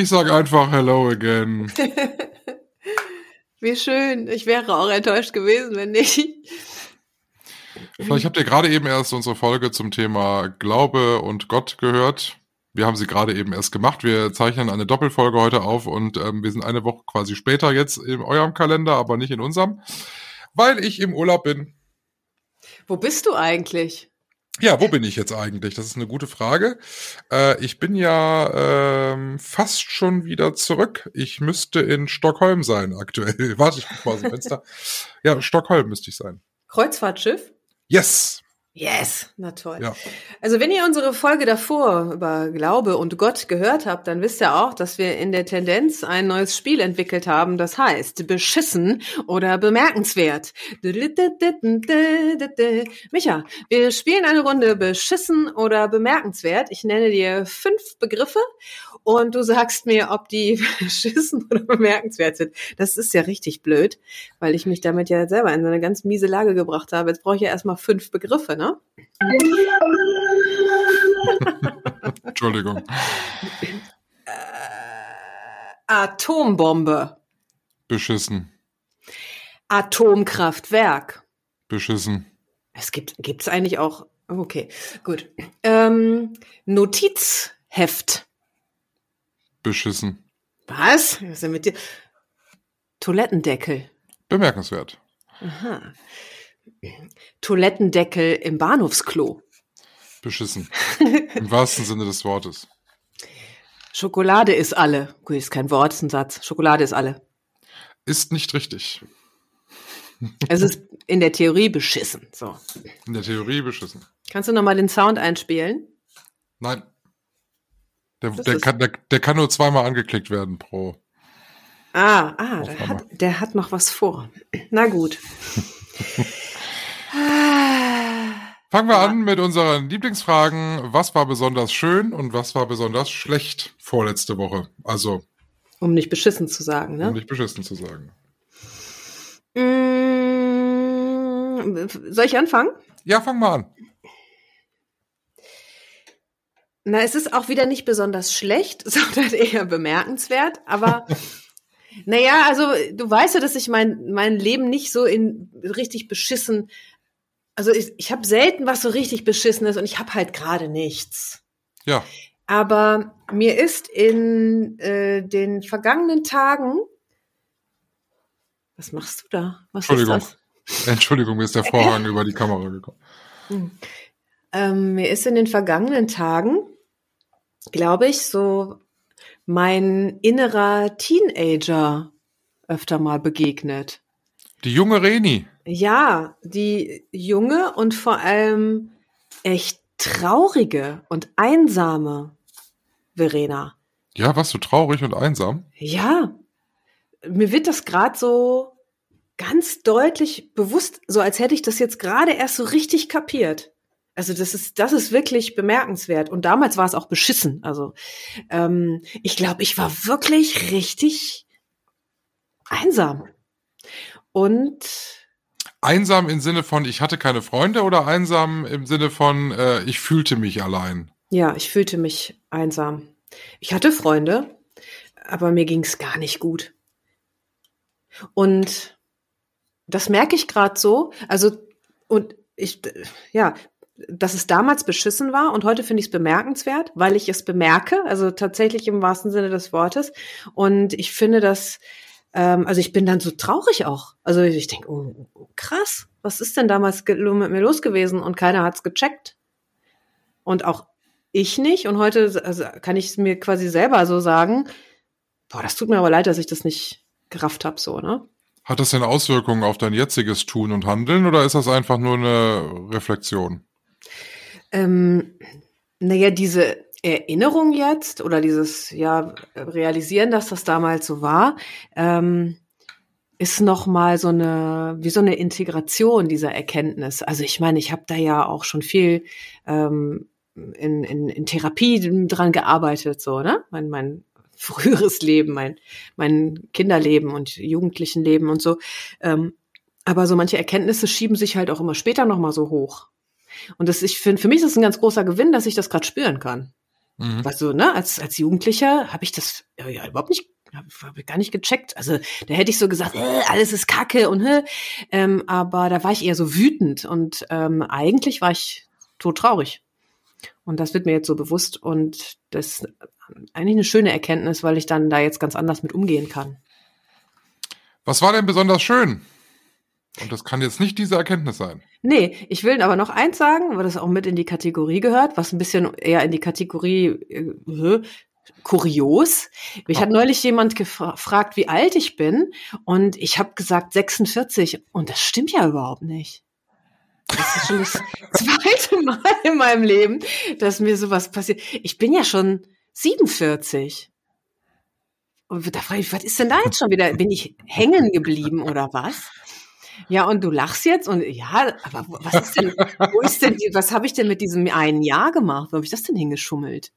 Ich sag einfach Hello again. Wie schön. Ich wäre auch enttäuscht gewesen, wenn nicht. Vielleicht habt ihr gerade eben erst unsere Folge zum Thema Glaube und Gott gehört. Wir haben sie gerade eben erst gemacht. Wir zeichnen eine Doppelfolge heute auf und ähm, wir sind eine Woche quasi später jetzt in eurem Kalender, aber nicht in unserem, weil ich im Urlaub bin. Wo bist du eigentlich? Ja, wo bin ich jetzt eigentlich? Das ist eine gute Frage. Äh, ich bin ja ähm, fast schon wieder zurück. Ich müsste in Stockholm sein aktuell. Warte, ich guck mal aus dem Fenster. ja, Stockholm müsste ich sein. Kreuzfahrtschiff? Yes! Yes, na toll. Ja. Also wenn ihr unsere Folge davor über Glaube und Gott gehört habt, dann wisst ihr auch, dass wir in der Tendenz ein neues Spiel entwickelt haben, das heißt beschissen oder bemerkenswert. Micha, wir spielen eine Runde beschissen oder bemerkenswert. Ich nenne dir fünf Begriffe und du sagst mir, ob die beschissen oder bemerkenswert sind. Das ist ja richtig blöd, weil ich mich damit ja selber in so eine ganz miese Lage gebracht habe. Jetzt brauche ich ja erstmal fünf Begriffe, ne? Entschuldigung. Äh, Atombombe. Beschissen. Atomkraftwerk. Beschissen. Es gibt, gibt's eigentlich auch, okay, gut. Ähm, Notizheft. Beschissen. Was? Was ist denn mit dir? Toilettendeckel. Bemerkenswert. Aha. Toilettendeckel im Bahnhofsklo. Beschissen. Im wahrsten Sinne des Wortes. Schokolade ist alle. Gut, ist kein Wort, ist ein Satz. Schokolade ist alle. Ist nicht richtig. Es ist in der Theorie beschissen. So. In der Theorie beschissen. Kannst du nochmal den Sound einspielen? Nein. Der, der, kann, der, der kann nur zweimal angeklickt werden pro. Ah, ah, der hat, der hat noch was vor. Na gut. Fangen wir Ja. an mit unseren Lieblingsfragen. Was war besonders schön und was war besonders schlecht vorletzte Woche? Also, um nicht beschissen zu sagen, um ne? nicht beschissen zu sagen. Mm, soll ich anfangen? Ja, fang mal an. Na, es ist auch wieder nicht besonders schlecht, sondern eher bemerkenswert. Aber naja, also du weißt ja, dass ich mein, mein Leben nicht so in richtig beschissen. Also ich, ich habe selten was so richtig Beschissenes und ich habe halt gerade nichts. Ja, Aber mir ist in äh, den vergangenen Tagen. Was machst du da? Was Entschuldigung. Entschuldigung, mir ist der Vorhang über die Kamera gekommen. Ähm, mir ist in den vergangenen Tagen, glaube ich, so mein innerer Teenager öfter mal begegnet. Die junge Reni. Ja, die junge und vor allem echt traurige und einsame Verena. Ja, warst du traurig und einsam? Ja, mir wird das gerade so ganz deutlich bewusst, so als hätte ich das jetzt gerade erst so richtig kapiert. Also das ist, das ist wirklich bemerkenswert. Und damals war es auch beschissen. Also ähm, ich glaube, ich war wirklich richtig einsam. Und Einsam im Sinne von, ich hatte keine Freunde oder einsam im Sinne von, äh, ich fühlte mich allein? ja, ich fühlte mich einsam. Ich hatte Freunde, aber mir ging es gar nicht gut. Und das merke ich gerade so. Also, und ich, ja, dass es damals beschissen war und heute finde ich es bemerkenswert, weil ich es bemerke, also tatsächlich im wahrsten Sinne des Wortes. Und ich finde das, ähm, also ich bin dann so traurig auch. Also ich denke, oh, krass, was ist denn damals mit mir los gewesen? Und keiner hat's gecheckt. Und auch ich nicht. Und heute also kann ich es mir quasi selber so sagen, boah, das tut mir aber leid, dass ich das nicht gerafft habe, so, ne? Hat das denn Auswirkungen auf dein jetziges Tun und Handeln oder ist das einfach nur eine Reflexion? Ähm, Naja, diese Erinnerung jetzt oder dieses ja realisieren, dass das damals so war, ähm, ist noch mal so eine wie so eine Integration dieser Erkenntnis. Also ich meine, ich habe da ja auch schon viel ähm, in, in, in Therapie dran gearbeitet, so ne, mein mein früheres Leben, mein mein Kinderleben und Jugendlichenleben und so. Ähm, aber so manche Erkenntnisse schieben sich halt auch immer später noch mal so hoch. Und das ich finde, für mich ist es ein ganz großer Gewinn, dass ich das gerade spüren kann. Mhm. Weißt du, ne, als, als Jugendlicher habe ich das ja, ja überhaupt nicht habe ich gar nicht gecheckt. Also da hätte ich so gesagt, äh, alles ist Kacke und äh, ähm, aber da war ich eher so wütend und ähm, eigentlich war ich todtraurig. Und das wird mir jetzt so bewusst und das ist eigentlich eine schöne Erkenntnis, weil ich dann da jetzt ganz anders mit umgehen kann. Was war denn besonders schön? Und das kann jetzt nicht diese Erkenntnis sein. Nee, ich will aber noch eins sagen, weil das auch mit in die Kategorie gehört, was ein bisschen eher in die Kategorie äh, kurios. Mich oh. hat neulich jemand gefragt, wie alt ich bin und ich habe gesagt 46 und das stimmt ja überhaupt nicht. Das ist schon das zweite Mal in meinem Leben, dass mir sowas passiert. Ich bin ja schon 47. Und da frage ich, was ist denn da jetzt schon wieder? Bin ich hängen geblieben oder was? Ja, und du lachst jetzt und ja, aber was ist denn, wo ist denn, was habe ich denn mit diesem einen Jahr gemacht? Wo habe ich das denn hingeschummelt?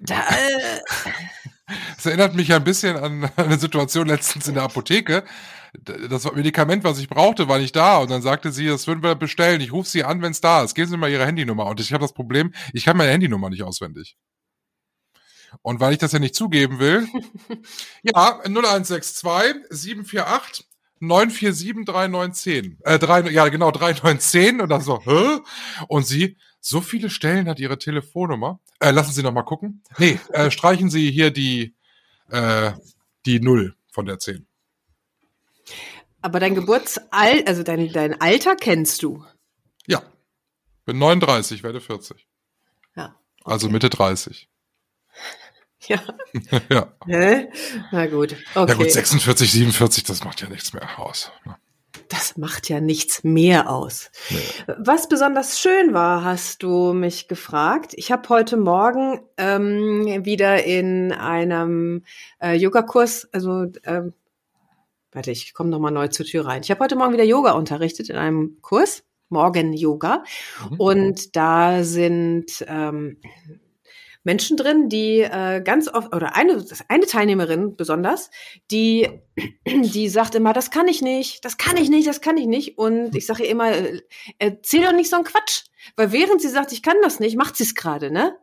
Da, äh. Das erinnert mich ein bisschen an eine Situation letztens in der Apotheke. Das Medikament, was ich brauchte, war nicht da. Und dann sagte sie, das würden wir bestellen. Ich rufe sie an, wenn es da ist. Geben Sie mir Ihre Handynummer. Und ich habe das Problem, ich kann meine Handynummer nicht auswendig. Und weil ich das ja nicht zugeben will, ja, 0162 748 947 3910. Äh, 3, ja, genau, 3910. Und dann so, hä? Und sie, so viele Stellen hat ihre Telefonnummer. Äh, lassen Sie noch mal gucken. Nee, äh, streichen Sie hier die, äh, die Null von der 10. Aber dein Geburtsalter, also dein, dein Alter kennst du? Ja. Bin 39, werde 40. Ja. Also okay. Also Mitte 30. Ja. ja. Hä? Na gut. Okay. Ja gut, 46, 47, das macht ja nichts mehr aus. Ne? Das macht ja nichts mehr aus. Nee. Was besonders schön war, hast du mich gefragt. Ich habe heute Morgen ähm, wieder in einem äh, Yogakurs, also ähm, warte, ich komme noch mal neu zur Tür rein. Ich habe heute Morgen wieder Yoga unterrichtet in einem Kurs, Morgen Yoga, mhm. und da sind ähm, Menschen drin, die äh, ganz oft, oder eine, eine Teilnehmerin besonders, die, die sagt immer, das kann ich nicht, das kann ich nicht, das kann ich nicht. Und ich sage ihr immer, äh, erzähl doch nicht so einen Quatsch. Weil während sie sagt, ich kann das nicht, macht sie es gerade, ne?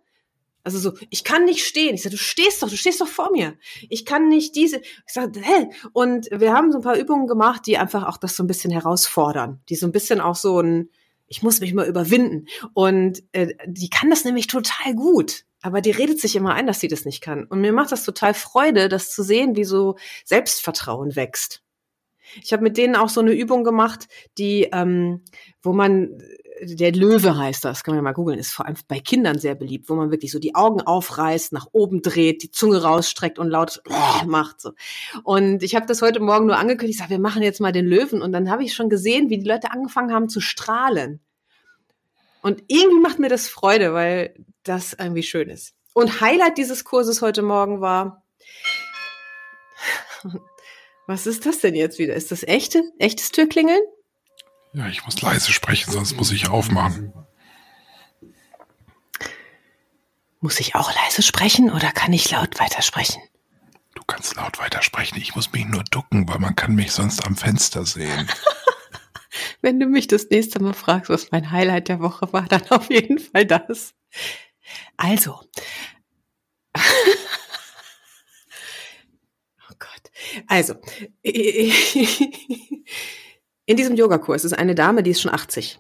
Also so, ich kann nicht stehen. Ich sage, du stehst doch, du stehst doch vor mir. Ich kann nicht diese. Ich sage, hä? Und wir haben so ein paar Übungen gemacht, die einfach auch das so ein bisschen herausfordern, die so ein bisschen auch so ein, ich muss mich mal überwinden. Und äh, die kann das nämlich total gut. Aber die redet sich immer ein, dass sie das nicht kann. Und mir macht das total Freude, das zu sehen, wie so Selbstvertrauen wächst. Ich habe mit denen auch so eine Übung gemacht, die, ähm, wo man, der Löwe heißt das, kann man ja mal googeln, ist vor allem bei Kindern sehr beliebt, wo man wirklich so die Augen aufreißt, nach oben dreht, die Zunge rausstreckt und laut macht so. Und ich habe das heute Morgen nur angekündigt, ich sage, wir machen jetzt mal den Löwen und dann habe ich schon gesehen, wie die Leute angefangen haben zu strahlen. Und irgendwie macht mir das Freude, weil das irgendwie schön ist. Und Highlight dieses Kurses heute Morgen war, was ist das denn jetzt wieder? Ist das echte, echtes Türklingeln? Ja, ich muss leise sprechen, sonst muss ich aufmachen. Muss ich auch leise sprechen oder kann ich laut weitersprechen? Du kannst laut weitersprechen. Ich muss mich nur ducken, weil man kann mich sonst am Fenster sehen. Wenn du mich das nächste Mal fragst, was mein Highlight der Woche war, dann auf jeden Fall das. Also. oh Gott. Also. In diesem Yogakurs ist eine Dame, die ist schon 80.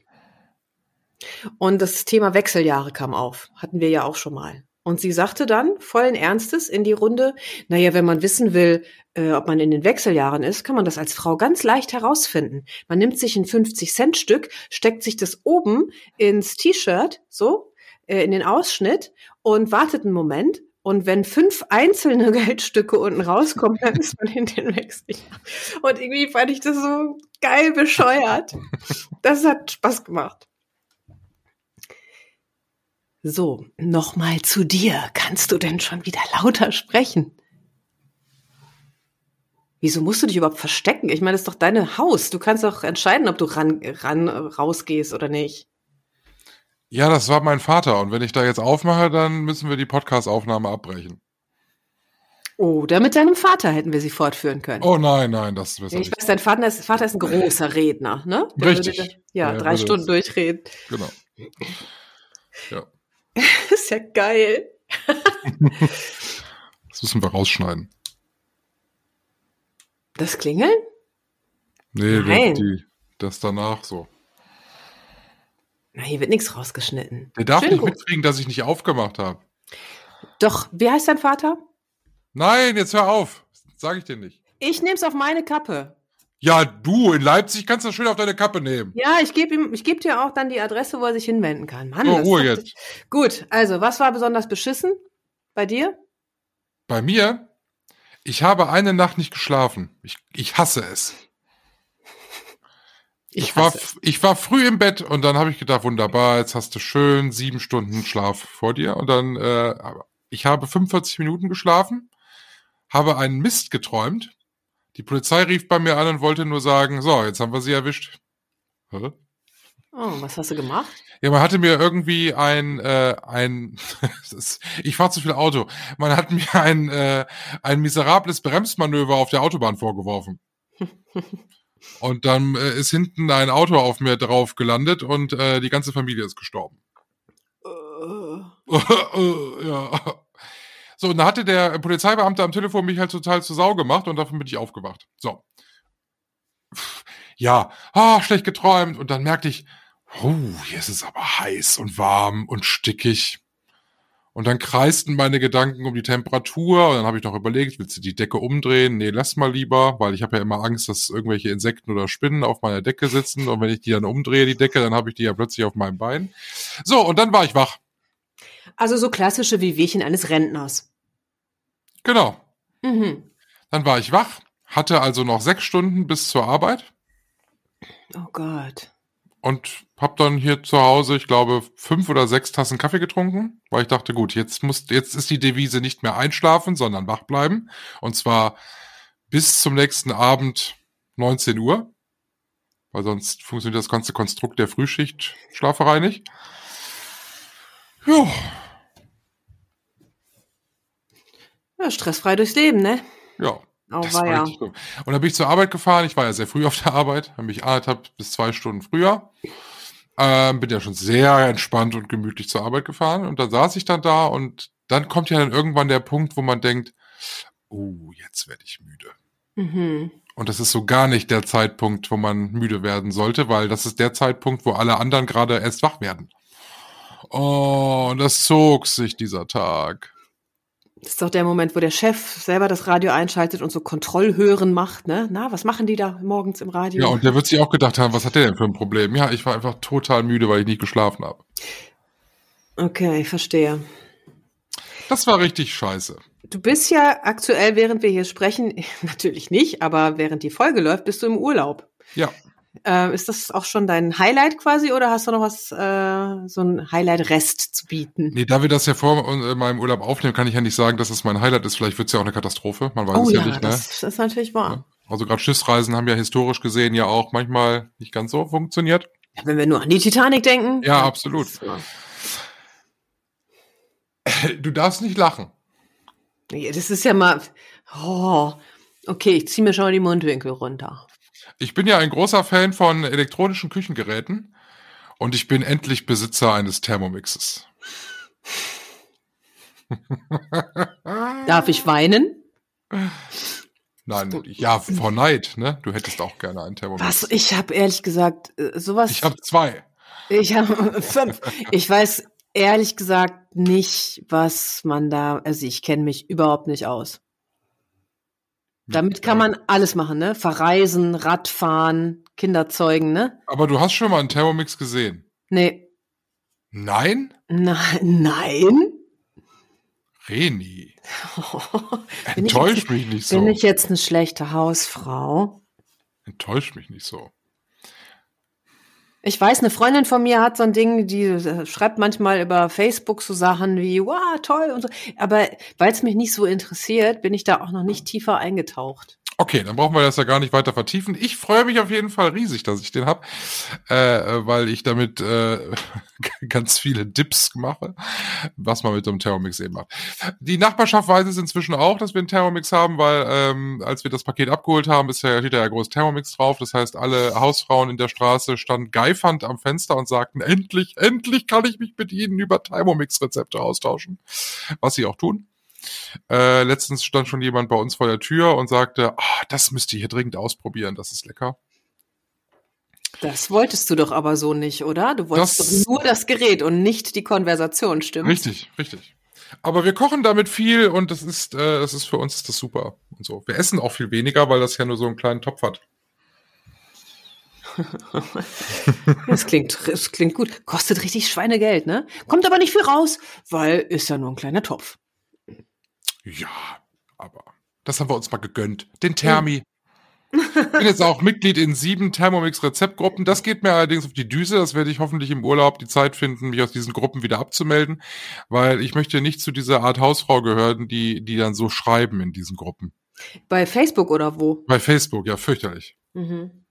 Und das Thema Wechseljahre kam auf. Hatten wir ja auch schon mal. Und sie sagte dann vollen Ernstes in die Runde, naja, wenn man wissen will, äh, ob man in den Wechseljahren ist, kann man das als Frau ganz leicht herausfinden. Man nimmt sich ein 50-Cent-Stück, steckt sich das oben ins T-Shirt, so, äh, in den Ausschnitt und wartet einen Moment. Und wenn fünf einzelne Geldstücke unten rauskommen, dann ist man in den Wechseljahren. Und irgendwie fand ich das so geil bescheuert. Das hat Spaß gemacht. So, nochmal zu dir. Kannst du denn schon wieder lauter sprechen? Wieso musst du dich überhaupt verstecken? Ich meine, das ist doch deine Haus. Du kannst doch entscheiden, ob du ran, ran rausgehst oder nicht. Ja, das war mein Vater. Und wenn ich da jetzt aufmache, dann müssen wir die Podcast-Aufnahme abbrechen. Oder mit deinem Vater hätten wir sie fortführen können. Oh nein, nein, das ist. Ich weiß, dein Vater ist, Vater ist ein großer Redner, ne? Der Richtig. Würde, ja, ja, drei Stunden durchreden. Genau. Ja. ist ja geil. das müssen wir rausschneiden. Das Klingeln? Nee, Nein. Die, das danach so. Na, hier wird nichts rausgeschnitten. Der darf Schön nicht gut. mitkriegen, dass ich nicht aufgemacht habe. Doch, wie heißt dein Vater? Nein, jetzt hör auf. Sag ich dir nicht. Ich nehm's auf meine Kappe. Ja, du, in Leipzig kannst du das schön auf deine Kappe nehmen. Ja, ich gebe ihm, ich gebe dir auch dann die Adresse, wo er sich hinwenden kann. Mann, oh, Ruhe jetzt. Gut, also, was war besonders beschissen bei dir? Bei mir? Ich habe eine Nacht nicht geschlafen. Ich, ich hasse es. Ich, ich war, es. ich war früh im Bett und dann habe ich gedacht, wunderbar, jetzt hast du schön sieben Stunden Schlaf vor dir. Und dann, äh, ich habe 45 Minuten geschlafen, habe einen Mist geträumt die Polizei rief bei mir an und wollte nur sagen, so, jetzt haben wir sie erwischt. Hä? Oh, was hast du gemacht? Ja, man hatte mir irgendwie ein, äh, ein ist, ich fahre zu viel Auto. Man hat mir ein, äh, ein miserables Bremsmanöver auf der Autobahn vorgeworfen. und dann äh, ist hinten ein Auto auf mir drauf gelandet und äh, die ganze Familie ist gestorben. Uh. ja. So, und da hatte der Polizeibeamte am Telefon mich halt total zu Sau gemacht und davon bin ich aufgewacht. So. Ja, ah, schlecht geträumt. Und dann merkte ich, oh, hier ist es aber heiß und warm und stickig. Und dann kreisten meine Gedanken um die Temperatur und dann habe ich noch überlegt, willst du die Decke umdrehen? Nee, lass mal lieber, weil ich habe ja immer Angst, dass irgendwelche Insekten oder Spinnen auf meiner Decke sitzen und wenn ich die dann umdrehe, die Decke, dann habe ich die ja plötzlich auf meinem Bein. So, und dann war ich wach. Also so klassische Wehwehchen eines Rentners. Genau. Mhm. Dann war ich wach, hatte also noch sechs Stunden bis zur Arbeit. Oh Gott. Und hab dann hier zu Hause, ich glaube, fünf oder sechs Tassen Kaffee getrunken, weil ich dachte, gut, jetzt muss, jetzt ist die Devise nicht mehr einschlafen, sondern wach bleiben. Und zwar bis zum nächsten Abend 19 Uhr. Weil sonst funktioniert das ganze Konstrukt der Frühschicht Schlaferei nicht. Ja, Ja, stressfrei durchs Leben, ne? Ja. Oh, das war ja. Und dann bin ich zur Arbeit gefahren. Ich war ja sehr früh auf der Arbeit, habe mich anderthalb bis zwei Stunden früher. Ähm, bin ja schon sehr entspannt und gemütlich zur Arbeit gefahren. Und dann saß ich dann da und dann kommt ja dann irgendwann der Punkt, wo man denkt, oh, jetzt werde ich müde. Mhm. Und das ist so gar nicht der Zeitpunkt, wo man müde werden sollte, weil das ist der Zeitpunkt, wo alle anderen gerade erst wach werden. Oh, und das zog sich dieser Tag. Das ist doch der Moment, wo der Chef selber das Radio einschaltet und so Kontrollhören macht, ne? Na, was machen die da morgens im Radio? Ja, und der wird sich auch gedacht haben, was hat der denn für ein Problem? Ja, ich war einfach total müde, weil ich nicht geschlafen habe. Okay, verstehe. Das war richtig scheiße. Du bist ja aktuell, während wir hier sprechen, natürlich nicht, aber während die Folge läuft, bist du im Urlaub. Ja. Äh, ist das auch schon dein Highlight quasi oder hast du noch was, äh, so ein Highlight-Rest zu bieten? Nee, da wir das ja vor äh, meinem Urlaub aufnehmen, kann ich ja nicht sagen, dass es mein Highlight ist. Vielleicht wird es ja auch eine Katastrophe. Man weiß oh, es ja, ja nicht, ne? Das ist natürlich wahr. Also gerade Schiffsreisen haben ja historisch gesehen ja auch manchmal nicht ganz so funktioniert. Ja, wenn wir nur an die Titanic denken. Ja, absolut. Du darfst nicht lachen. Das ist ja mal. Oh, okay, ich ziehe mir schon mal die Mundwinkel runter. Ich bin ja ein großer Fan von elektronischen Küchengeräten und ich bin endlich Besitzer eines Thermomixes. Darf ich weinen? Nein, ja, vor Neid, ne? Du hättest auch gerne einen Thermomix. Was? Ich habe ehrlich gesagt äh, sowas. Ich habe zwei. Ich habe fünf. Ich weiß ehrlich gesagt nicht, was man da. Also ich kenne mich überhaupt nicht aus. Damit kann man alles machen, ne? Verreisen, Radfahren, Kinder zeugen, ne? Aber du hast schon mal einen Thermomix gesehen? Nee. Nein? Nein, nein. Reni. Enttäusch jetzt, mich nicht so. Bin ich jetzt eine schlechte Hausfrau? Enttäusch mich nicht so. Ich weiß, eine Freundin von mir hat so ein Ding, die äh, schreibt manchmal über Facebook so Sachen wie, wow, toll und so. Aber weil es mich nicht so interessiert, bin ich da auch noch nicht tiefer eingetaucht. Okay, dann brauchen wir das ja gar nicht weiter vertiefen. Ich freue mich auf jeden Fall riesig, dass ich den hab, äh, weil ich damit äh, ganz viele Dips mache, was man mit so einem Thermomix eben macht. Die Nachbarschaft weiß es inzwischen auch, dass wir einen Thermomix haben, weil ähm, als wir das Paket abgeholt haben, ist ja, steht ja groß Thermomix drauf. Das heißt, alle Hausfrauen in der Straße standen geifernd am Fenster und sagten, endlich, endlich kann ich mich mit ihnen über Thermomix-Rezepte austauschen. Was sie auch tun. Äh, letztens stand schon jemand bei uns vor der Tür und sagte, oh, das müsst ihr hier dringend ausprobieren, das ist lecker. Das wolltest du doch aber so nicht, oder? Du wolltest Das- doch nur das Gerät und nicht die Konversation, stimmt? Richtig, richtig. Aber wir kochen damit viel und das ist, äh, das ist für uns ist das super und so. Wir essen auch viel weniger, weil das ja nur so einen kleinen Topf hat. Das klingt, das klingt gut. Kostet richtig Schweinegeld, ne? Kommt aber nicht viel raus, weil ist ja nur ein kleiner Topf. Ja, aber das haben wir uns mal gegönnt. Den Thermi. Ich bin jetzt auch Mitglied in sieben Thermomix-Rezeptgruppen. Das geht mir allerdings auf die Düse. Das werde ich hoffentlich im Urlaub die Zeit finden, mich aus diesen Gruppen wieder abzumelden, weil ich möchte nicht zu dieser Art Hausfrau gehören, die, die dann so schreiben in diesen Gruppen. Bei Facebook oder wo? Bei Facebook, ja, fürchterlich. Mhm.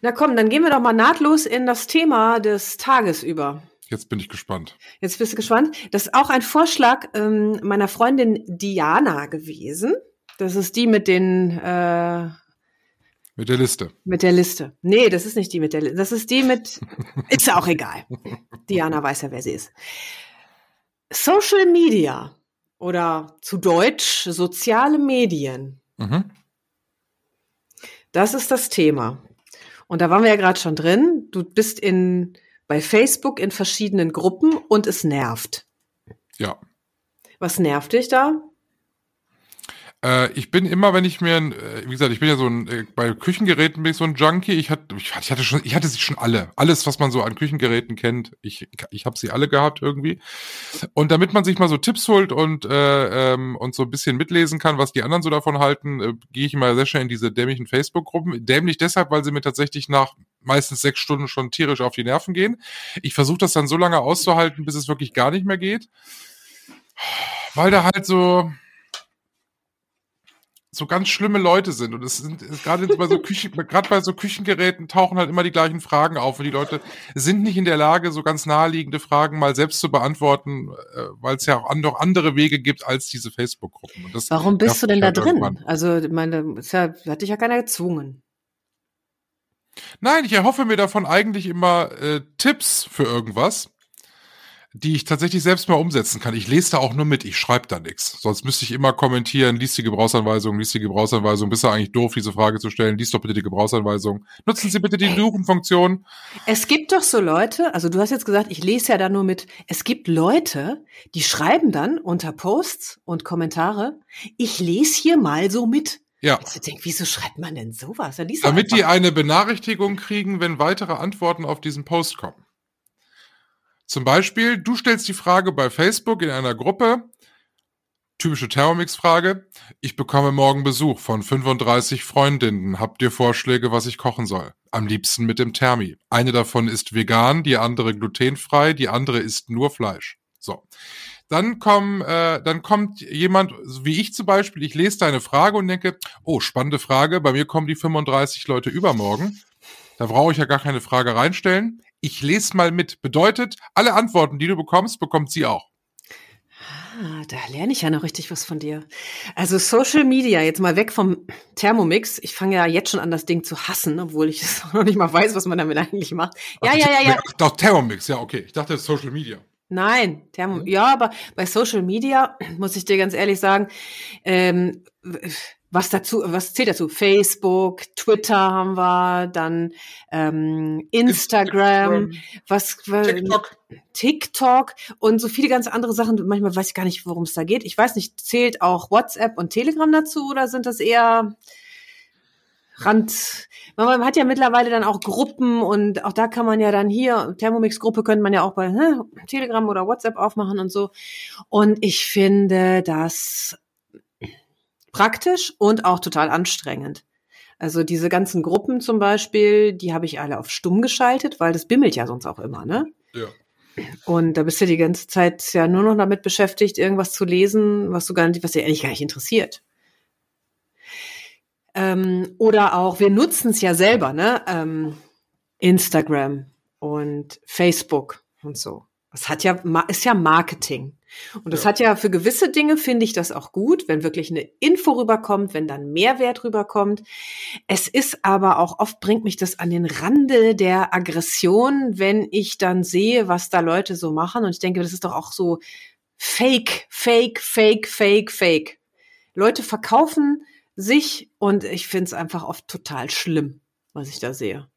Na komm, dann gehen wir doch mal nahtlos in das Thema des Tages über. Jetzt bin ich gespannt. Jetzt bist du gespannt. Das ist auch ein Vorschlag ähm, meiner Freundin Diana gewesen. Das ist die mit den äh, Mit der Liste. mit der Liste. Nee, das ist nicht die mit der Liste. Das ist die mit. ist ja auch egal. Diana weiß ja, wer sie ist. Social Media oder zu Deutsch soziale Medien. Mhm. Das ist das Thema. Und da waren wir ja gerade schon drin. Du bist in bei Facebook in verschiedenen Gruppen und es nervt. Ja. Was nervt dich da? Äh, ich bin immer, wenn ich mir, äh, wie gesagt, ich bin ja so ein, äh, bei Küchengeräten bin ich so ein Junkie. Ich hatte, ich hatte ich hatte schon, ich hatte sie schon alle. Alles, was man so an Küchengeräten kennt, ich, ich habe sie alle gehabt irgendwie. Und damit man sich mal so Tipps holt und, äh, ähm, und so ein bisschen mitlesen kann, was die anderen so davon halten, äh, gehe ich immer sehr schnell in diese dämlichen Facebook-Gruppen. Dämlich deshalb, weil sie mir tatsächlich nach meistens sechs Stunden schon tierisch auf die Nerven gehen. Ich versuche das dann so lange auszuhalten, bis es wirklich gar nicht mehr geht. Weil da halt so, so ganz schlimme Leute sind und es sind gerade bei so Küchen, gerade bei so Küchengeräten tauchen halt immer die gleichen Fragen auf und die Leute sind nicht in der Lage, so ganz naheliegende Fragen mal selbst zu beantworten, äh, weil es ja auch noch andere Wege gibt als diese Facebook-Gruppen. Das Warum bist du denn da halt drin? irgendwann. Also, meine, ja, hat dich ja keiner gezwungen. Nein, ich erhoffe mir davon eigentlich immer äh, Tipps für irgendwas, die ich tatsächlich selbst mal umsetzen kann. Ich lese da auch nur mit, ich schreibe da nichts. Sonst müsste ich immer kommentieren, lies die Gebrauchsanweisung, lies die Gebrauchsanweisung. Bist du eigentlich doof, diese Frage zu stellen? Lies doch bitte die Gebrauchsanweisung. Nutzen Sie bitte die Suchenfunktion. Es gibt doch so Leute, also du hast jetzt gesagt, ich lese ja da nur mit. Es gibt Leute, die schreiben dann unter Posts und Kommentare, ich lese hier mal so mit. Ja. Ich denke, wieso schreibt man denn sowas? Liest Damit die eine Benachrichtigung kriegen, wenn weitere Antworten auf diesen Post kommen. Zum Beispiel, du stellst die Frage bei Facebook in einer Gruppe, typische Thermomix-Frage, ich bekomme morgen Besuch von 35 Freundinnen. Habt ihr Vorschläge, was ich kochen soll? Am liebsten mit dem Thermi. Eine davon ist vegan, die andere glutenfrei, die andere isst nur Fleisch. So. Dann kommen, äh, dann kommt jemand, wie ich zum Beispiel, ich lese deine Frage und denke, oh, spannende Frage, bei mir kommen die 35 Leute übermorgen. Da brauche ich ja gar keine Frage reinstellen. Ich lese mal mit. Bedeutet, alle Antworten, die du bekommst, bekommt sie auch. Ah, da lerne ich ja noch richtig was von dir. Also Social Media, jetzt mal weg vom Thermomix. Ich fange ja jetzt schon an, das Ding zu hassen, obwohl ich es noch nicht mal weiß, was man damit eigentlich macht. Ja, Ach, ja, ja, ja. Ach, Doch, Thermomix, ja, okay. Ich dachte Social Media. Nein, Thermo ja, aber bei Social Media muss ich dir ganz ehrlich sagen, ähm, was dazu, was zählt dazu? Facebook, Twitter haben wir, dann ähm, Instagram, was, was TikTok. TikTok und so viele ganz andere Sachen. Manchmal weiß ich gar nicht, worum es da geht. Ich weiß nicht, zählt auch WhatsApp und Telegram dazu oder sind das eher Rand? Man hat ja mittlerweile dann auch Gruppen und auch da kann man ja dann hier, Thermomix-Gruppe könnte man ja auch bei ne, Telegram oder WhatsApp aufmachen und so. Und ich finde das praktisch und auch total anstrengend. Also diese ganzen Gruppen zum Beispiel, die habe ich alle auf stumm geschaltet, weil das bimmelt ja sonst auch immer, ne? Ja. Und da bist du die ganze Zeit ja nur noch damit beschäftigt, irgendwas zu lesen, was du gar nicht, was dir eigentlich gar nicht interessiert. Ähm, oder auch, wir nutzen es ja selber, ne? Ähm, Instagram und Facebook und so. Das hat ja, ist ja Marketing. Und das Ja. hat ja für gewisse Dinge finde ich das auch gut, wenn wirklich eine Info rüberkommt, wenn dann Mehrwert rüberkommt. Es ist aber auch oft bringt mich das an den Rande der Aggression, wenn ich dann sehe, was da Leute so machen. Und ich denke, das ist doch auch so fake, fake, fake, fake, fake. Leute verkaufen sich und ich finde es einfach oft total schlimm, was ich da sehe.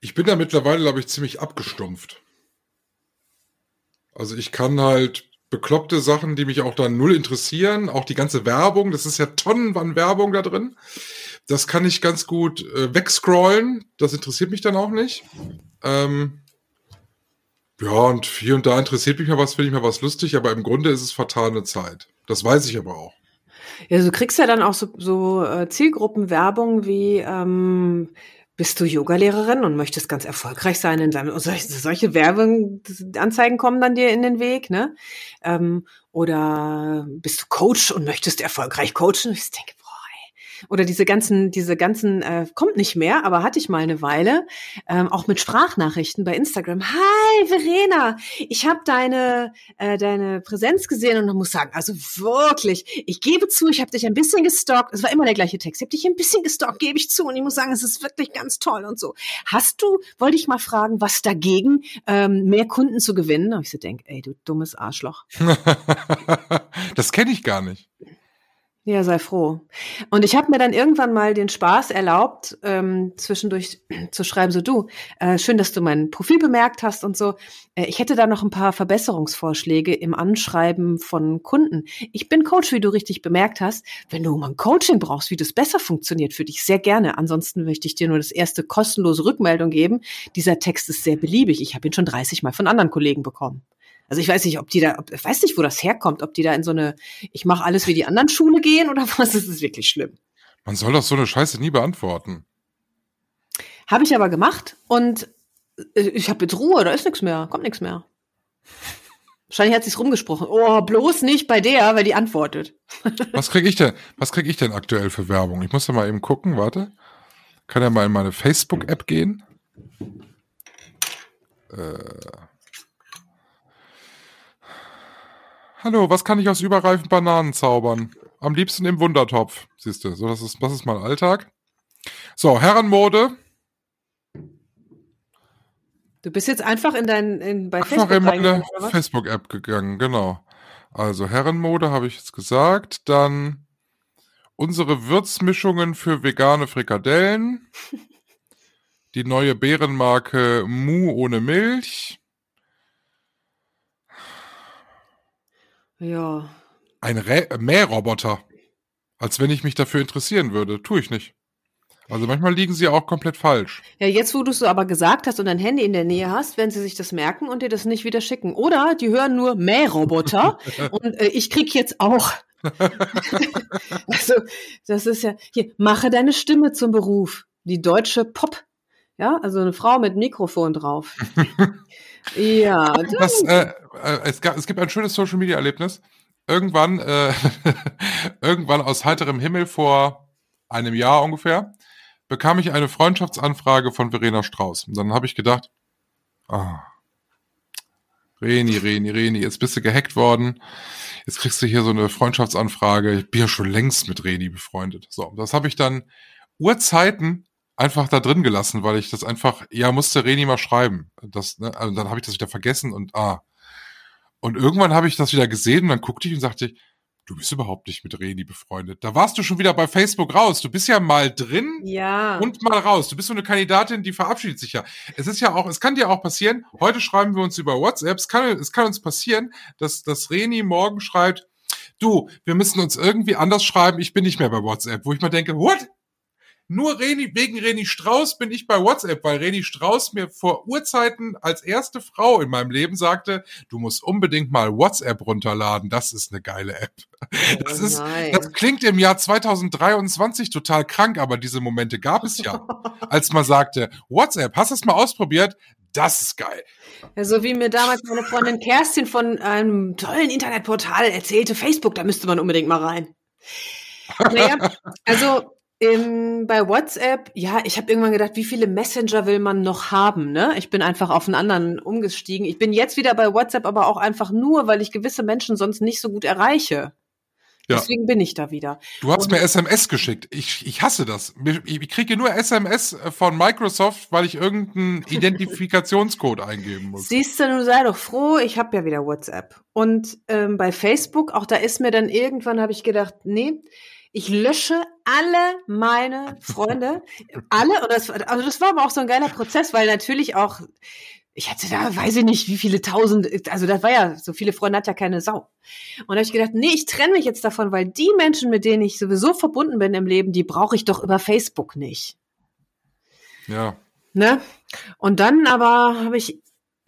Ich bin da mittlerweile, glaube ich, ziemlich abgestumpft. Also ich kann halt bekloppte Sachen, die mich auch dann null interessieren, auch die ganze Werbung, das ist ja Tonnen Werbung da drin. Das kann ich ganz gut äh, wegscrollen, das interessiert mich dann auch nicht. Ähm, ja, und hier und da interessiert mich mal was, finde ich mal was lustig, aber im Grunde ist es vertane Zeit. Das weiß ich aber auch. Ja, du kriegst ja dann auch so, so äh, Zielgruppenwerbung wie ähm, bist du Yogalehrerin und möchtest ganz erfolgreich sein in deinem solche, solche Werbeanzeigen kommen dann dir in den Weg, ne? Ähm, oder bist du Coach und möchtest erfolgreich coachen? Ich denke. Oder diese ganzen, diese ganzen, äh, kommt nicht mehr, aber hatte ich mal eine Weile, ähm, auch mit Sprachnachrichten bei Instagram. Hi, Verena, ich habe deine, äh, deine Präsenz gesehen und muss sagen, also wirklich, ich gebe zu, ich habe dich ein bisschen gestalkt. Es war immer der gleiche Text. Ich habe dich ein bisschen gestalkt, gebe ich zu. Und ich muss sagen, es ist wirklich ganz toll und so. Hast du, wollte ich mal fragen, was dagegen, ähm, mehr Kunden zu gewinnen? Und ich so denk, ey, du dummes Arschloch. das kenne ich gar nicht. Ja, sei froh. Und ich habe mir dann irgendwann mal den Spaß erlaubt, ähm, zwischendurch zu schreiben, so du, äh, schön, dass du mein Profil bemerkt hast und so. Äh, ich hätte da noch ein paar Verbesserungsvorschläge im Anschreiben von Kunden. Ich bin Coach, wie du richtig bemerkt hast. Wenn du mal ein Coaching brauchst, wie das besser funktioniert für dich, sehr gerne. Ansonsten möchte ich dir nur das erste kostenlose Rückmeldung geben. Dieser Text ist sehr beliebig. Ich habe ihn schon 30 Mal von anderen Kollegen bekommen. Also ich weiß nicht, ob die da, ob, ich weiß nicht, wo das herkommt, ob die da in so eine, ich mache alles wie die anderen Schule gehen oder was, das ist wirklich schlimm. Man soll doch so eine Scheiße nie beantworten. Habe ich aber gemacht und äh, ich habe jetzt Ruhe, da ist nichts mehr, kommt nichts mehr. Wahrscheinlich hat sich's rumgesprochen. Oh, bloß nicht bei der, weil die antwortet. Was krieg ich denn? Was krieg ich denn aktuell für Werbung? Ich muss da mal eben gucken, warte. Kann ja mal in meine Facebook-App gehen. Äh. Hallo, was kann ich aus überreifen Bananen zaubern? Am liebsten im Wundertopf. Siehst du, so das ist, das ist mein Alltag. So, Herrenmode. Du bist jetzt einfach in dein, in, bei Einfach Facebook in meine? Facebook-App gegangen, genau. Also Herrenmode habe ich jetzt gesagt. Dann unsere Würzmischungen für vegane Frikadellen. Die neue Bärenmarke Mu ohne Milch. Ja. Ein Rä Mähroboter. Als wenn ich mich dafür interessieren würde. Tue ich nicht. Also manchmal liegen sie auch komplett falsch. Ja, jetzt, wo du es so aber gesagt hast und dein Handy in der Nähe hast, werden sie sich das merken und dir das nicht wieder schicken. Oder die hören nur Mähroboter und äh, ich krieg jetzt auch. also, das ist ja, hier, mache deine Stimme zum Beruf. Die deutsche Pop. Ja, also eine Frau mit Mikrofon drauf. ja, Das, äh, äh, es, gab, es gibt ein schönes Social Media Erlebnis. Irgendwann, äh, irgendwann aus heiterem Himmel vor einem Jahr ungefähr, bekam ich eine Freundschaftsanfrage von Verena Strauß. Und dann habe ich gedacht, ah, Reni, Reni, Reni, jetzt bist du gehackt worden. Jetzt kriegst du hier so eine Freundschaftsanfrage. Ich bin ja schon längst mit Reni befreundet. So, das habe ich dann Urzeiten einfach da drin gelassen, weil ich das einfach, ja, musste Reni mal schreiben. Das, ne, also dann habe ich das wieder vergessen und ah. Und irgendwann habe ich das wieder gesehen und dann guckte ich und sagte, du bist überhaupt nicht mit Reni befreundet. Da warst du schon wieder bei Facebook raus. Du bist ja mal drin ja. und mal raus. Du bist so eine Kandidatin, die verabschiedet sich ja. Es ist ja auch, es kann dir auch passieren, heute schreiben wir uns über WhatsApp, es kann, es kann uns passieren, dass, dass Reni morgen schreibt, du, wir müssen uns irgendwie anders schreiben, ich bin nicht mehr bei WhatsApp, wo ich mal denke, what? Nur Reni, wegen Reni Strauß bin ich bei WhatsApp, weil Reni Strauß mir vor Urzeiten als erste Frau in meinem Leben sagte, du musst unbedingt mal WhatsApp runterladen. Das ist eine geile App. Das ist, das klingt im Jahr 2023 total krank, aber diese Momente gab es ja. Als man sagte, WhatsApp, hast du es mal ausprobiert? Das ist geil. Ja, so wie mir damals meine Freundin Kerstin von einem tollen Internetportal erzählte, Facebook, da müsste man unbedingt mal rein. Naja, also ähm, bei WhatsApp, ja, ich habe irgendwann gedacht, wie viele Messenger will man noch haben? Ne? Ich bin einfach auf einen anderen umgestiegen. Ich bin jetzt wieder bei WhatsApp, aber auch einfach nur, weil ich gewisse Menschen sonst nicht so gut erreiche. Ja. Deswegen bin ich da wieder. Du hast Und- mir SMS geschickt. Ich, ich hasse das. Ich kriege nur SMS von Microsoft, weil ich irgendeinen Identifikationscode eingeben muss. Siehst du, du sei doch froh, ich habe ja wieder WhatsApp. Und ähm, bei Facebook, auch da ist mir dann irgendwann, habe ich gedacht, nee, ich lösche alle meine Freunde, alle. Und das, war- also das war aber auch so ein geiler Prozess, weil natürlich auch, ich hatte da, weiß ich nicht, wie viele tausend, also das war ja, so viele Freunde hat ja keine Sau. Und da habe ich gedacht, nee, ich trenne mich jetzt davon, weil die Menschen, mit denen ich sowieso verbunden bin im Leben, die brauche ich doch über Facebook nicht. Ja. Ne? Und dann aber habe ich,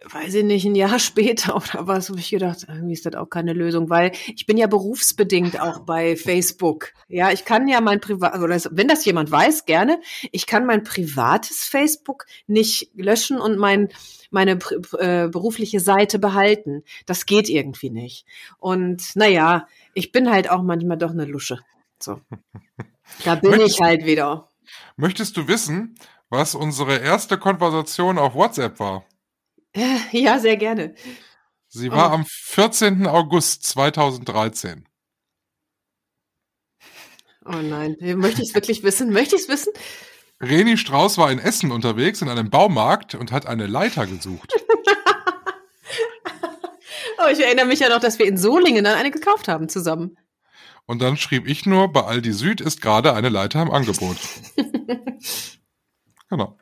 weiß ich nicht, ein Jahr später oder was, habe ich gedacht, irgendwie ist das auch keine Lösung, weil ich bin ja berufsbedingt auch bei Facebook. Ja, ich kann ja mein Privat, oder das- wenn das jemand weiß, gerne, ich kann mein privates Facebook nicht löschen und mein meine äh, berufliche Seite behalten. Das geht irgendwie nicht. Und naja, ich bin halt auch manchmal doch eine Lusche. So. Da bin Möchtest- ich halt wieder. Möchtest du wissen, was unsere erste Konversation auf WhatsApp war? Ja, sehr gerne. Sie war Oh. am 14. August 2013. Oh nein, möchte ich es wirklich wissen? Möchte ich es wissen? Reni Strauß war in Essen unterwegs in einem Baumarkt und hat eine Leiter gesucht. Oh, ich erinnere mich ja noch, dass wir in Solingen dann eine gekauft haben zusammen. Und dann schrieb ich nur, bei Aldi Süd ist gerade eine Leiter im Angebot. genau.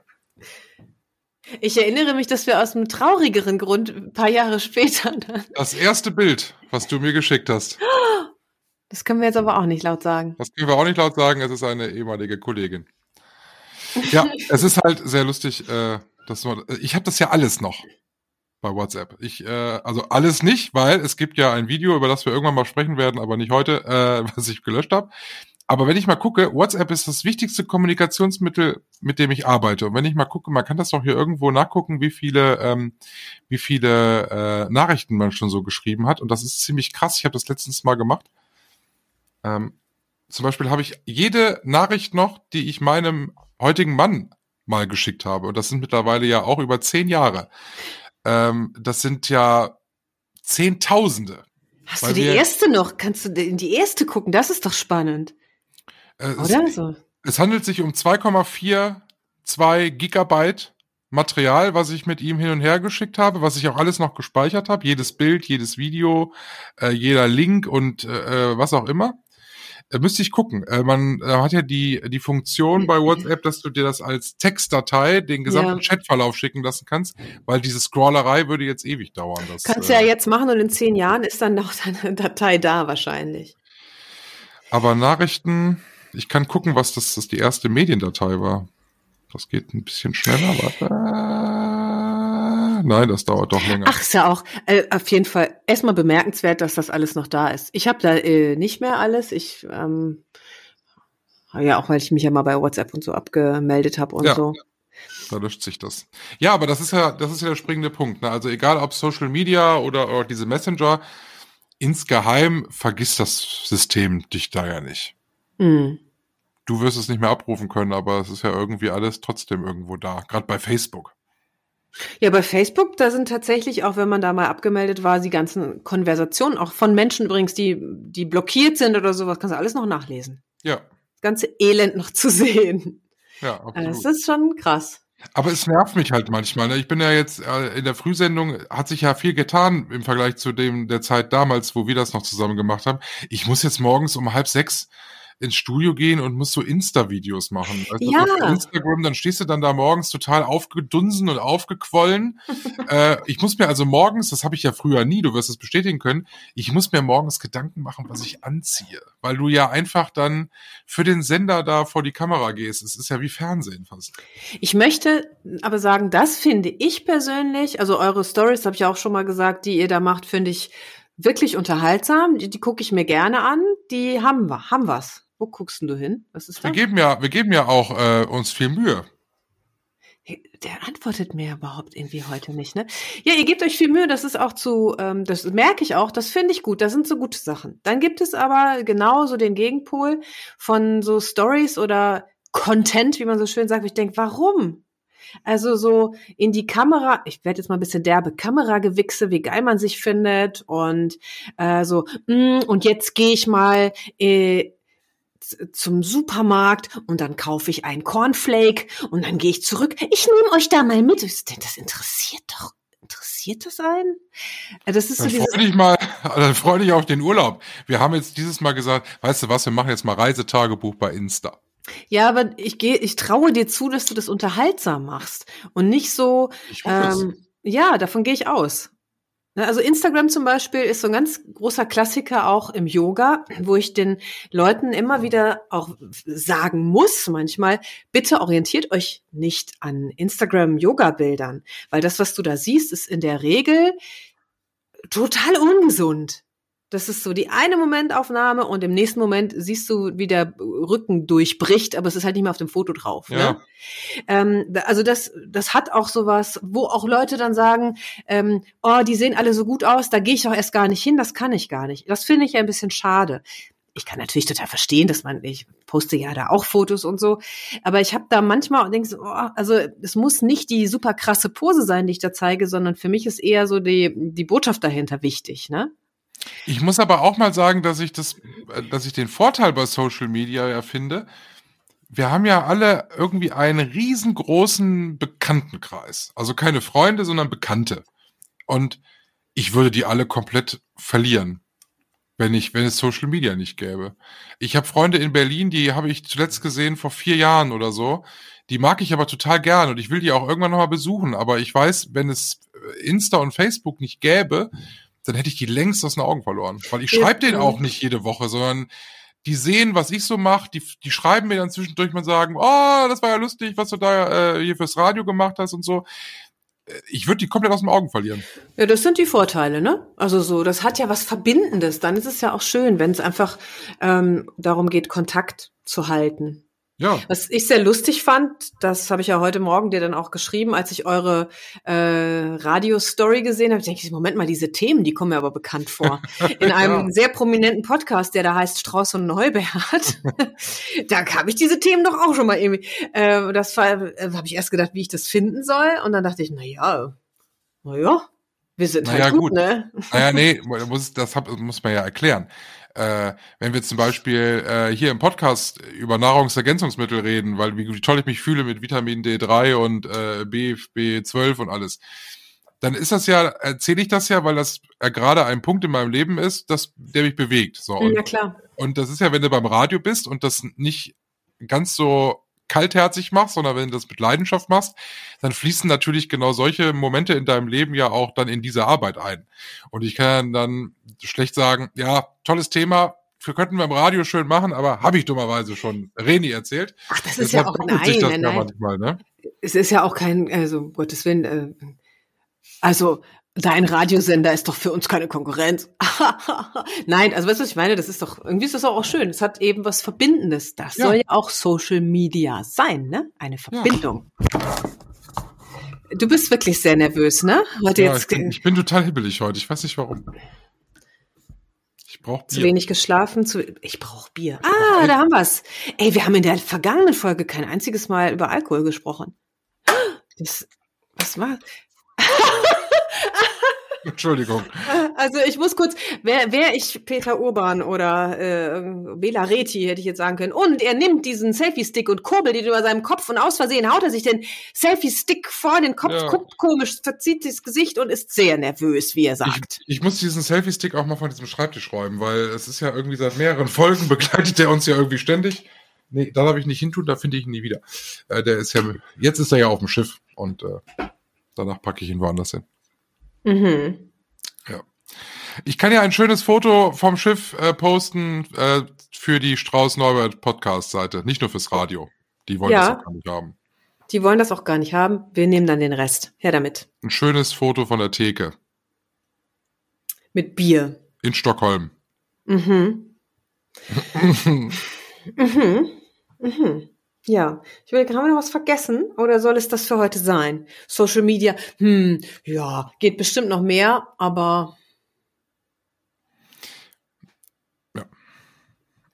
Ich erinnere mich, dass wir aus einem traurigeren Grund ein paar Jahre später dann. Das erste Bild, was du mir geschickt hast, Das können wir jetzt aber auch nicht laut sagen. das können wir auch nicht laut sagen, es ist eine ehemalige Kollegin. Ja, es ist halt sehr lustig, äh, dass man, ich habe das ja alles noch bei WhatsApp. Ich, äh, also alles nicht, weil es gibt ja ein Video, über das wir irgendwann mal sprechen werden, aber nicht heute, äh, was ich gelöscht habe. Aber wenn ich mal gucke, WhatsApp ist das wichtigste Kommunikationsmittel, mit dem ich arbeite. Und wenn ich mal gucke, man kann das doch hier irgendwo nachgucken, wie viele, ähm, wie viele äh, Nachrichten man schon so geschrieben hat. Und das ist ziemlich krass. Ich habe das letztens mal gemacht. Ähm, zum Beispiel habe ich jede Nachricht noch, die ich meinem heutigen Mann mal geschickt habe. Und das sind mittlerweile ja auch über zehn Jahre. Ähm, das sind ja Zehntausende. Hast du die erste noch? Kannst du in die erste gucken? Das ist doch spannend. Äh, Oder? Es, So. es handelt sich um 2,42 Gigabyte Material, was ich mit ihm hin und her geschickt habe, was ich auch alles noch gespeichert habe. Jedes Bild, jedes Video, äh, jeder Link und äh, äh, was auch immer. Äh, müsste ich gucken. Äh, man hat ja die, die Funktion bei WhatsApp, dass du dir das als Textdatei, den gesamten Ja. Chatverlauf schicken lassen kannst, weil diese Scrollerei würde jetzt ewig dauern. Das, Kannst du ja jetzt machen und in zehn Jahren ist dann noch deine Datei da wahrscheinlich. Aber Nachrichten, ich kann gucken, was das, das die erste Mediendatei war. Das geht ein bisschen schneller, warte. Nein, das dauert doch länger. Ach, ist ja auch äh, auf jeden Fall erstmal bemerkenswert, dass das alles noch da ist. Ich habe da äh, nicht mehr alles. Ich ähm, ja auch, weil ich mich ja mal bei WhatsApp und so abgemeldet habe und Ja. so. Da löscht sich das. Ja, aber das ist ja, das ist ja der springende Punkt. Ne? Also egal ob Social Media oder, oder diese Messenger, insgeheim vergisst das System dich da ja nicht. Hm. Du wirst es nicht mehr abrufen können, aber es ist ja irgendwie alles trotzdem irgendwo da. Gerade bei Facebook. Ja, bei Facebook, da sind tatsächlich, auch wenn man da mal abgemeldet war, die ganzen Konversationen, auch von Menschen übrigens, die, die blockiert sind oder sowas, kannst du alles noch nachlesen. Ja, Das ganze Elend noch zu sehen. ja, absolut. Das ist schon krass. Aber es nervt mich halt manchmal. Ne? Ich bin ja jetzt äh, in der Frühsendung hat sich ja viel getan im Vergleich zu dem der Zeit damals, wo wir das noch zusammen gemacht haben. Ich muss jetzt morgens um halb sechs ins Studio gehen und musst so Insta-Videos machen. Also Ja. auf Instagram, dann stehst du dann da morgens total aufgedunsen und aufgequollen. äh, ich muss mir also morgens, das habe ich ja früher nie, du wirst es bestätigen können, ich muss mir morgens Gedanken machen, was ich anziehe. Weil du ja einfach dann für den Sender da vor die Kamera gehst. Es ist ja wie Fernsehen fast. Ich möchte aber sagen, das finde ich persönlich, also eure Stories habe ich auch schon mal gesagt, die ihr da macht, finde ich wirklich unterhaltsam. Die, die gucke ich mir gerne an. Die haben haben was. Wo guckst denn du hin? Was ist Wir das? geben ja, wir geben ja auch äh, uns viel Mühe. Der antwortet mir überhaupt irgendwie heute nicht, ne? Ja, ihr gebt euch viel Mühe, das ist auch zu, ähm, das merke ich auch, das finde ich gut, das sind so gute Sachen. Dann gibt es aber genauso den Gegenpol von so Stories oder Content, wie man so schön sagt, wo ich denke, warum? Also so in die Kamera, ich werde jetzt mal ein bisschen derbe, Kameragewichse, wie geil man sich findet und äh, so, mm, und jetzt gehe ich mal äh, zum Supermarkt und dann kaufe ich einen Cornflake und dann gehe ich zurück. Ich nehme euch da mal mit. Das interessiert doch. Interessiert das einen? Das ist so Dann freu dich mal, dann freu dich auf den Urlaub. Wir haben jetzt dieses Mal gesagt, weißt du was, wir machen jetzt mal Reisetagebuch bei Insta. ja, aber ich gehe, ich traue dir zu, dass du das unterhaltsam machst und nicht so, Ich ähm, ja, davon gehe ich aus. Ne, Also Instagram zum Beispiel ist so ein ganz großer Klassiker auch im Yoga, wo ich den Leuten immer wieder auch sagen muss, manchmal, bitte orientiert euch nicht an Instagram-Yoga-Bildern, weil das, was du da siehst, ist in der Regel total ungesund. Das ist so die eine Momentaufnahme und im nächsten Moment siehst du, wie der Rücken durchbricht, aber es ist halt nicht mehr auf dem Foto drauf. Ja. Ne? Ähm, also das, das hat auch sowas, wo auch Leute dann sagen, ähm, oh, die sehen alle so gut aus, da gehe ich doch erst gar nicht hin, das kann ich gar nicht. Das finde ich ein bisschen schade. Ich kann natürlich total verstehen, dass man, ich poste ja da auch Fotos und so, aber ich habe da manchmal denke so, oh, also es muss nicht die super krasse Pose sein, die ich da zeige, sondern für mich ist eher so die, die Botschaft dahinter wichtig, ne? Ich muss aber auch mal sagen, dass ich das, äh, dass ich den Vorteil bei Social Media ja finde. Wir haben ja alle irgendwie einen riesengroßen Bekanntenkreis. Also keine Freunde, sondern Bekannte. Und ich würde die alle komplett verlieren, wenn ich, wenn es Social Media nicht gäbe. Ich habe Freunde in Berlin, die habe ich zuletzt gesehen vor vier Jahren oder so. Die mag ich aber total gern und ich will die auch irgendwann nochmal besuchen. Aber ich weiß, wenn es Insta und Facebook nicht gäbe, dann hätte ich die längst aus den Augen verloren. Weil ich schreibe denen auch nicht jede Woche, sondern die sehen, was ich so mache, die, die schreiben mir dann zwischendurch mal sagen, oh, das war ja lustig, was du da äh, hier fürs Radio gemacht hast und so. Äh, Ich würde die komplett aus den Augen verlieren. Ja, das sind die Vorteile, ne? Also so, das hat ja was Verbindendes. Dann ist es ja auch schön, wenn es einfach ähm, darum geht, Kontakt zu halten. Ja. Was ich sehr lustig fand, das habe ich ja heute Morgen dir dann auch geschrieben, als ich eure äh, Radio-Story gesehen habe, denke ich, Moment mal, diese Themen, die kommen mir aber bekannt vor. In einem Ja. sehr prominenten Podcast, der da heißt Strauß und Neubert, da habe ich diese Themen doch auch schon mal irgendwie. Äh, das war, äh, habe ich erst gedacht, wie ich das finden soll. Und dann dachte ich, na ja, na ja, wir sind Na ja, halt gut, gut. ne? Naja, nee, muss, das hab, muss man ja erklären. Äh, wenn wir zum Beispiel äh, hier im Podcast über Nahrungsergänzungsmittel reden, weil wie, wie toll ich mich fühle mit Vitamin D3 und äh, B, B12 und alles, dann ist das ja, erzähle ich das ja, weil das äh, gerade ein Punkt in meinem Leben ist, das, der mich bewegt. So, und Ja, klar. Und das ist ja, wenn du beim Radio bist und das nicht ganz so kaltherzig machst, sondern wenn du das mit Leidenschaft machst, dann fließen natürlich genau solche Momente in deinem Leben ja auch dann in diese Arbeit ein. Und ich kann dann schlecht sagen, ja, tolles Thema, wir könnten beim Radio schön machen, aber habe ich dummerweise schon Reni erzählt. Ach, das ist ja Deshalb auch, doppelt sich nein, nein, ja nein. manchmal, ne? es ist ja auch kein, also um Gottes Willen, äh, also dein Radiosender ist doch für uns keine Konkurrenz. Nein, also weißt du, was ich meine? Das ist doch, irgendwie ist das auch, schön. Es hat eben was Verbindendes. Das Ja. soll ja auch Social Media sein, ne? Eine Verbindung. Du bist wirklich sehr nervös, ne? Heute Ja, ich, jetzt bin, ich bin total hibbelig heute. Ich weiß nicht warum. Ich brauche zu Bier. wenig geschlafen, zu, ich brauche Bier. Ah, da haben wir's. Ey, wir haben in der vergangenen Folge kein einziges Mal über Alkohol gesprochen. Das, was war? Entschuldigung. Also ich muss kurz, wäre wär ich Peter Urban oder äh, Bela Reti, hätte ich jetzt sagen können. Und er nimmt diesen Selfie-Stick und kurbelt ihn über seinem Kopf und aus Versehen haut er sich den Selfie-Stick vor den Kopf, Ja. guckt komisch, verzieht das Gesicht und ist sehr nervös, wie er sagt. Ich, ich muss diesen Selfie-Stick auch mal von diesem Schreibtisch räumen, weil es ist ja irgendwie seit mehreren Folgen begleitet der uns ja irgendwie ständig. Nee, da darf ich nicht hintun, da finde ich ihn nie wieder. Äh, der ist ja, jetzt ist er ja auf dem Schiff und äh, danach packe ich ihn woanders hin. Mhm. Ich kann ja ein schönes Foto vom Schiff äh, posten äh, für die Strauß-Neubert-Podcast-Seite, nicht nur fürs Radio. Die wollen Ja. das auch gar nicht haben. Die wollen das auch gar nicht haben. Wir nehmen dann den Rest. Her damit. Ein schönes Foto von der Theke Mit Bier. in Stockholm. Mhm. mhm. Mhm. Ja, ich will, haben wir noch was vergessen oder soll es das für heute sein? Social Media, hm, ja, geht bestimmt noch mehr, aber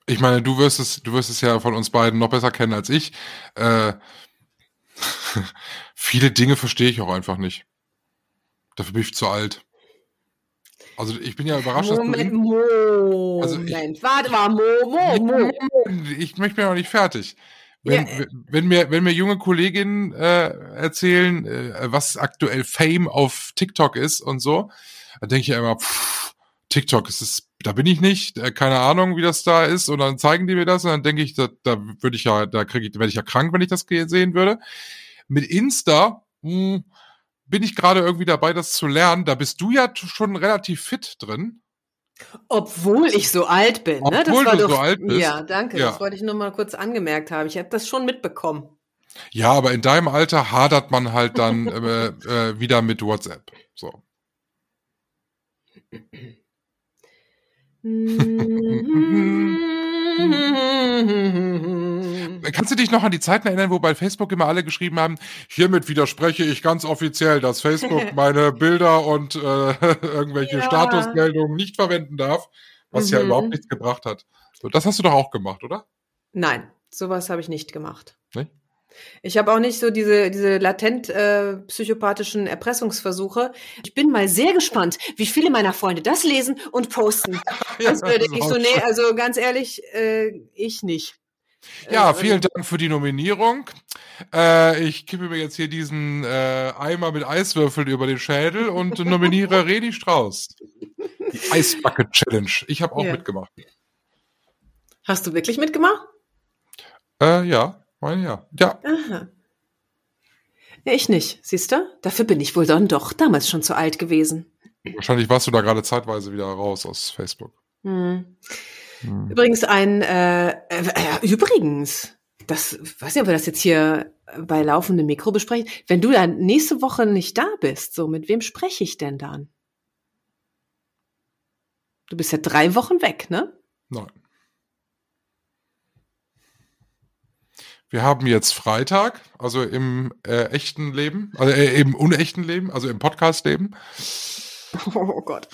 Ich meine, du wirst es, du wirst es ja von uns beiden noch besser kennen als ich. Äh, viele Dinge verstehe ich auch einfach nicht. Dafür bin ich zu alt. Also ich bin ja überrascht, Moment, dass du Moment, Also ich- warte mal, Mo, Mo, Mo. ich möchte mir noch nicht fertig. Wenn, Ja. wenn mir wenn mir junge Kolleginnen äh, erzählen, äh, was aktuell Fame auf TikTok ist und so, dann denke ich immer, pff, TikTok ist es, da bin ich nicht, äh, keine Ahnung, wie das da ist, und dann zeigen die mir das und dann denke ich, da, da würde ich ja, da kriege ich, werde ich ja krank, wenn ich das sehen würde. Mit Insta mh, bin ich gerade irgendwie dabei, das zu lernen. Da bist du ja schon relativ fit drin. Obwohl ich so alt bin, ne? Obwohl das war du doch, so alt bist. Ja, danke, Ja. das wollte ich nur mal kurz angemerkt haben. Ich habe das schon mitbekommen. Ja, aber in deinem Alter hadert man halt dann äh, äh, wieder mit WhatsApp. So. Kannst du dich noch an die Zeiten erinnern, wo bei Facebook immer alle geschrieben haben, hiermit widerspreche ich ganz offiziell, dass Facebook meine Bilder und äh, irgendwelche Ja. Statusmeldungen nicht verwenden darf, was ja Mhm. überhaupt nichts gebracht hat. So, das hast du doch auch gemacht, oder? Nein, sowas habe ich nicht gemacht. Nicht? Ich habe auch nicht so diese, diese latent äh, psychopathischen Erpressungsversuche. Ich bin mal sehr gespannt, wie viele meiner Freunde das lesen und posten. Also, da denke ich so, nee, also ganz ehrlich, äh, ich nicht. Ja, Äh, vielen Dank für die Nominierung. Äh, ich kippe mir jetzt hier diesen äh, Eimer mit Eiswürfeln über den Schädel und nominiere Redi Strauß. Die Eisbucket Challenge. Ich habe auch Ja. mitgemacht. Hast du wirklich mitgemacht? Äh, ja, meine ja. Ja, Aha. Ja, ich nicht, siehst du? Dafür bin ich wohl dann doch damals schon zu alt gewesen. wahrscheinlich warst du da gerade zeitweise wieder raus aus Facebook. Hm. Hm. Übrigens ein, äh, äh, äh, übrigens, das, weiß nicht, ob wir das jetzt hier bei laufendem Mikro besprechen. Wenn du dann nächste Woche nicht da bist, so, mit wem spreche ich denn dann? Du bist ja drei Wochen weg, ne? Nein. Wir haben jetzt Freitag, also im äh, echten Leben, also äh, im unechten Leben, also im Podcast-Leben. Oh Gott.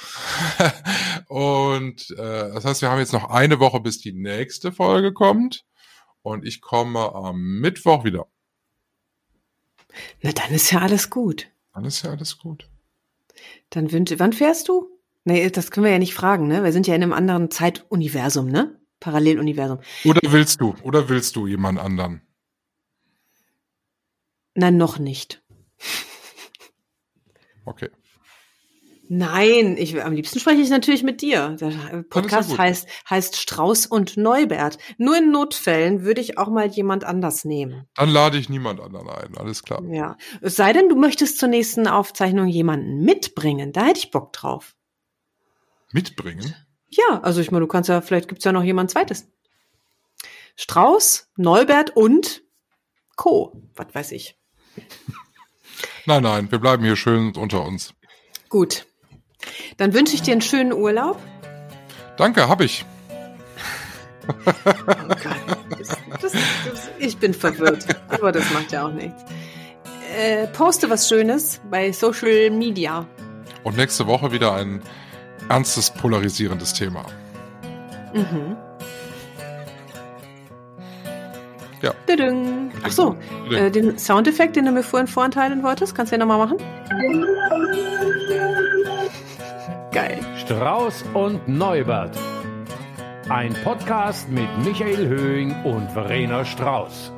Und äh, das heißt, wir haben jetzt noch eine Woche, bis die nächste Folge kommt. Und ich komme am Mittwoch wieder. Na, dann ist ja alles gut. Dann ist ja alles gut. Dann wünsche, wann fährst du? Nee, das können wir ja nicht fragen, ne? Wir sind ja in einem anderen Zeituniversum, ne? Paralleluniversum. Oder willst du? Oder willst du jemand anderen? Nein, noch nicht. Okay. Nein, ich, am liebsten spreche ich natürlich mit dir. Der Podcast heißt, heißt Strauß und Neubert. Nur in Notfällen würde ich auch mal jemand anders nehmen. Dann lade ich niemand anderen ein. Alles klar. Ja. Es sei denn, du möchtest zur nächsten Aufzeichnung jemanden mitbringen. Da hätte ich Bock drauf. Mitbringen? Ja, also ich meine, du kannst ja, vielleicht gibt's ja noch jemand zweites. Strauß, Neubert und Co. Was weiß ich. Nein, nein, wir bleiben hier schön unter uns. Gut. Dann wünsche ich dir einen schönen Urlaub. Danke, hab ich. Oh. Das, das, das, ich bin verwirrt, aber das macht ja auch nichts. Äh, poste was Schönes bei Social Media. Und nächste Woche wieder ein ernstes, polarisierendes Thema. Mhm. Ja. Ach so, äh, den Soundeffekt, den du mir vorhin vorenthalten wolltest, kannst du ja nochmal machen? Strauß und Neubert. Ein Podcast mit Michael Höhing und Verena Strauß.